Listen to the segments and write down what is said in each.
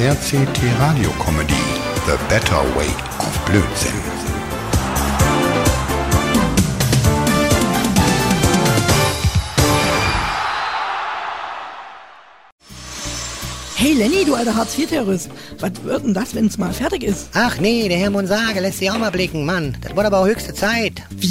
RCT Radio Comedy The Better Way of Blödsinn. Hey Lenny, du alter Hartz-IV-Terrorist, was wird denn das, wenn's mal fertig ist? Ach nee, der Herr Monsage lässt sich auch mal blicken, Mann. Das wurde aber auch höchste Zeit. Wie?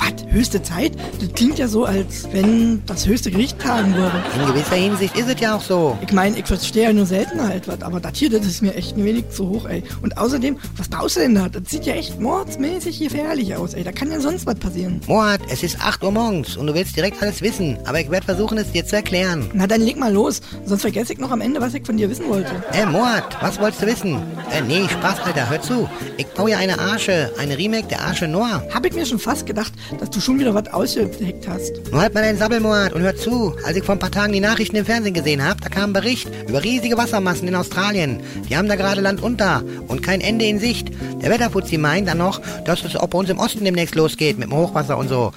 Was? Höchste Zeit? Das klingt ja so, als wenn das höchste Gericht tagen würde. In gewisser Hinsicht ist es ja auch so. Ich meine, ich verstehe ja nur selten halt was, aber das hier, das ist mir echt ein wenig zu hoch, ey. Und außerdem, was baust du denn da? Das sieht ja echt mordsmäßig gefährlich aus, ey. Da kann ja sonst was passieren. Mord, es ist 8 Uhr morgens und du willst direkt alles wissen. Aber ich werde versuchen, es dir zu erklären. Na dann leg mal los, sonst vergesse ich noch am Ende, was ich von dir wissen wollte. Äh, Mord, was wolltest du wissen? Äh, nee, Spaß, Alter, hör zu. Ich baue ja eine Arsche, eine Remake der Arsche Noah. Hab ich mir schon fast gedacht, dass du schon wieder was ausgeheckt hast. Nur halt mal deinen Sabbelmord und hör zu. Als ich vor ein paar Tagen die Nachrichten im Fernsehen gesehen habe, da kam ein Bericht über riesige Wassermassen in Australien. Die haben da gerade Land unter und kein Ende in Sicht. Der Wetterfuzzi meint dann noch, dass es auch bei uns im Osten demnächst losgeht mit dem Hochwasser und so.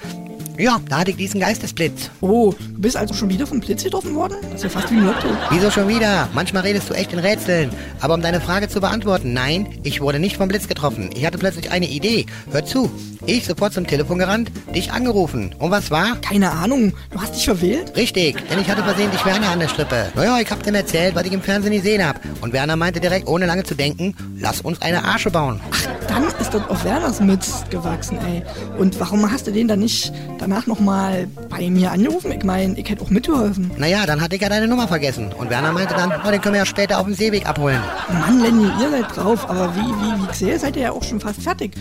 Ja, da hatte ich diesen Geistesblitz. Oh, du bist also schon wieder vom Blitz getroffen worden? Das ist ja fast wie ein Lotto. Wieso schon wieder? Manchmal redest du echt in Rätseln. Aber um deine Frage zu beantworten, nein, ich wurde nicht vom Blitz getroffen. Ich hatte plötzlich eine Idee. Hör zu. Ich sofort zum Telefon gerannt, dich angerufen. Und was war? Keine Ahnung, du hast dich verwählt? Richtig, denn ich hatte versehentlich Werner an der Strippe. Naja, ich hab dem erzählt, was ich im Fernsehen gesehen hab. Und Werner meinte direkt, ohne lange zu denken, lass uns eine Arsche bauen. Ach, dann ist das auf Werners Mist gewachsen, ey. Und warum hast du den dann nicht danach nochmal bei mir angerufen? Ich meine, ich hätte auch mitgeholfen. Naja, dann hatte ich ja deine Nummer vergessen. Und Werner meinte dann, oh, den können wir ja später auf dem Seeweg abholen. Mann, Lenny, ihr seid drauf, aber wie, wie, wie ich sehe, seid ihr ja auch schon fast fertig.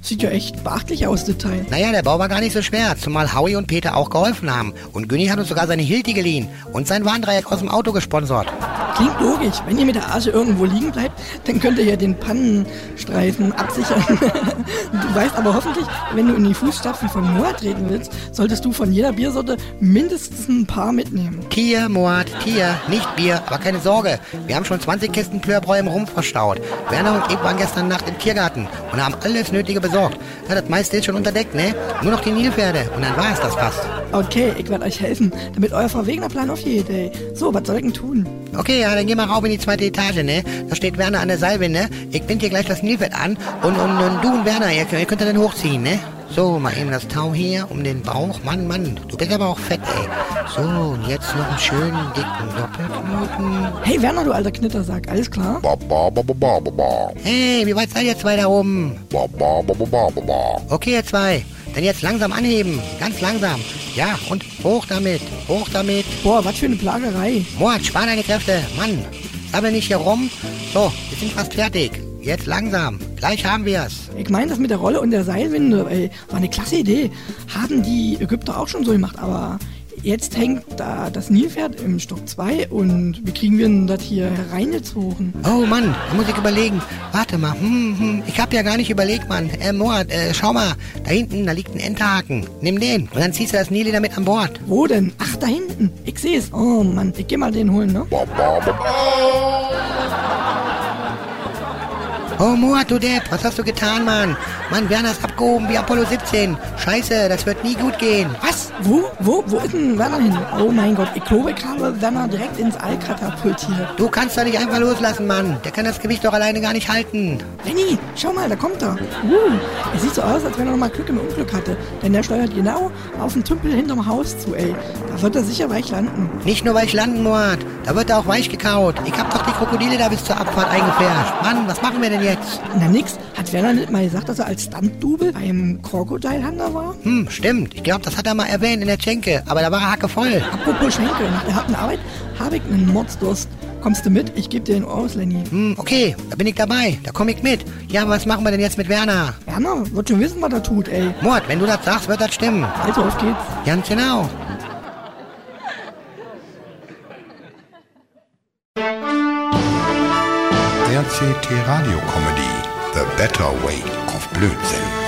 Sieht ja echt beachtlich aus, das Teil. Naja, der Bau war gar nicht so schwer, zumal Howie und Peter auch geholfen haben. Und Günni hat uns sogar seine Hilti geliehen und sein Warndreieck aus dem Auto gesponsert. Klingt logisch. Wenn ihr mit der Arche irgendwo liegen bleibt, dann könnt ihr ja den Pannenstreifen absichern. du weißt aber hoffentlich, wenn du in die Fußstapfen von Noah treten willst, solltest du von jeder Biersorte mindestens ein paar mitnehmen. Tier, Moat, Tier, nicht Bier, aber keine Sorge. Wir haben schon 20 Kisten Plörbräu im Rumpf verstaut. Werner und ich waren gestern Nacht im Tiergarten und haben alles Nötige besorgt. Ja, das meiste ist schon unterdeckt, ne? Nur noch die Nilpferde und dann war es das fast. Okay, ich werde euch helfen, damit euer verwegener Plan aufgeht, ey. So, was soll ich denn tun? Okay, ja, dann geh mal rauf in die zweite Etage, ne? Da steht Werner an der Seilwinde. Ich bind dir gleich das Nilpferd an und, und, und du und Werner, ihr, ihr könnt dann hochziehen, ne? So, mal eben das Tau hier um den Bauch. Mann, Mann, du bist aber auch fett, ey. So, und jetzt noch einen schönen, dicken Doppelknoten. Hey Werner, du alter Knittersack, alles klar? Ba, ba, ba, ba, ba, ba, ba. Hey, wie weit seid ihr zwei da oben? Ba, ba, ba, ba, ba, ba, ba. Okay, ihr zwei. Dann jetzt langsam anheben. Ganz langsam. Ja, und hoch damit. Hoch damit. Boah, was für eine Plagerei. Mord, spar deine Kräfte. Mann, sammel nicht hier rum. So, wir sind fast fertig. Jetzt langsam. Gleich haben wir's. Ich meine, das mit der Rolle und der Seilwinde, ey, war eine klasse Idee. Haben die Ägypter auch schon so gemacht, aber jetzt hängt da das Nilpferd im Stock 2 und wie kriegen wir denn das hier hereingezogen? Oh Mann, da muss ich überlegen. Warte mal, hm, hm, ich hab ja gar nicht überlegt, Mann. Äh, Mord, äh, schau mal, da hinten, da liegt ein Enterhaken. Nimm den und dann ziehst du das Nili damit an Bord. Wo denn? Ach, da hinten. Ich sehe es. Oh Mann, ich geh mal den holen, ne? Oh Mord, du Depp, was hast du getan, Mann? Mann, Werner ist abgehoben wie Apollo 17. Scheiße, das wird nie gut gehen. Was? Wo? Wo? Wo ist denn Werner hin? Oh mein Gott, ich glaube, ich habe Werner direkt ins All katapultiert. Du kannst doch nicht einfach loslassen, Mann. Der kann das Gewicht doch alleine gar nicht halten. Lenny, schau mal, da kommt er. Uh, er sieht so aus, als wenn er noch mal Glück im Unglück hatte. Denn der steuert genau auf den Tümpel hinterm Haus zu, ey. Da wird er sicher weich landen. Nicht nur weich landen, Mord. Da wird er auch weich gekaut. Ich hab doch die Krokodile da bis zur Abfahrt eingefärscht. Mann, was machen wir denn jetzt? Na nix, hat Werner nicht mal gesagt, dass er als Stunt-Double beim Crocodile-Hunter war? Hm, stimmt. Ich glaube, das hat er mal erwähnt in der Schenke. Aber da war er hackevoll. Apropos Schenkel, nach der harten Arbeit habe ich einen Mordsdurst. Kommst du mit? Ich gebe dir den Ohr aus, Lenny. Hm, okay, da bin ich dabei. Da komme ich mit. Ja, aber was machen wir denn jetzt mit Werner? Werner wird schon wissen, was er tut, ey. Mord, wenn du das sagst, wird das stimmen. Also, auf geht's. Ganz genau. RCT Radio Comedy The Better Way of Blödsinn.